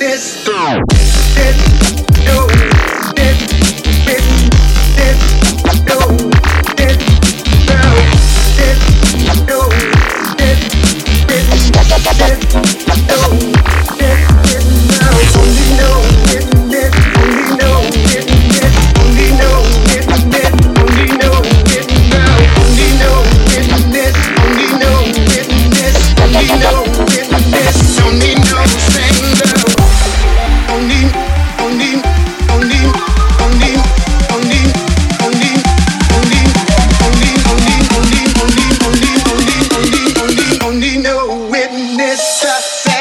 this, this, no, this. witness the fact.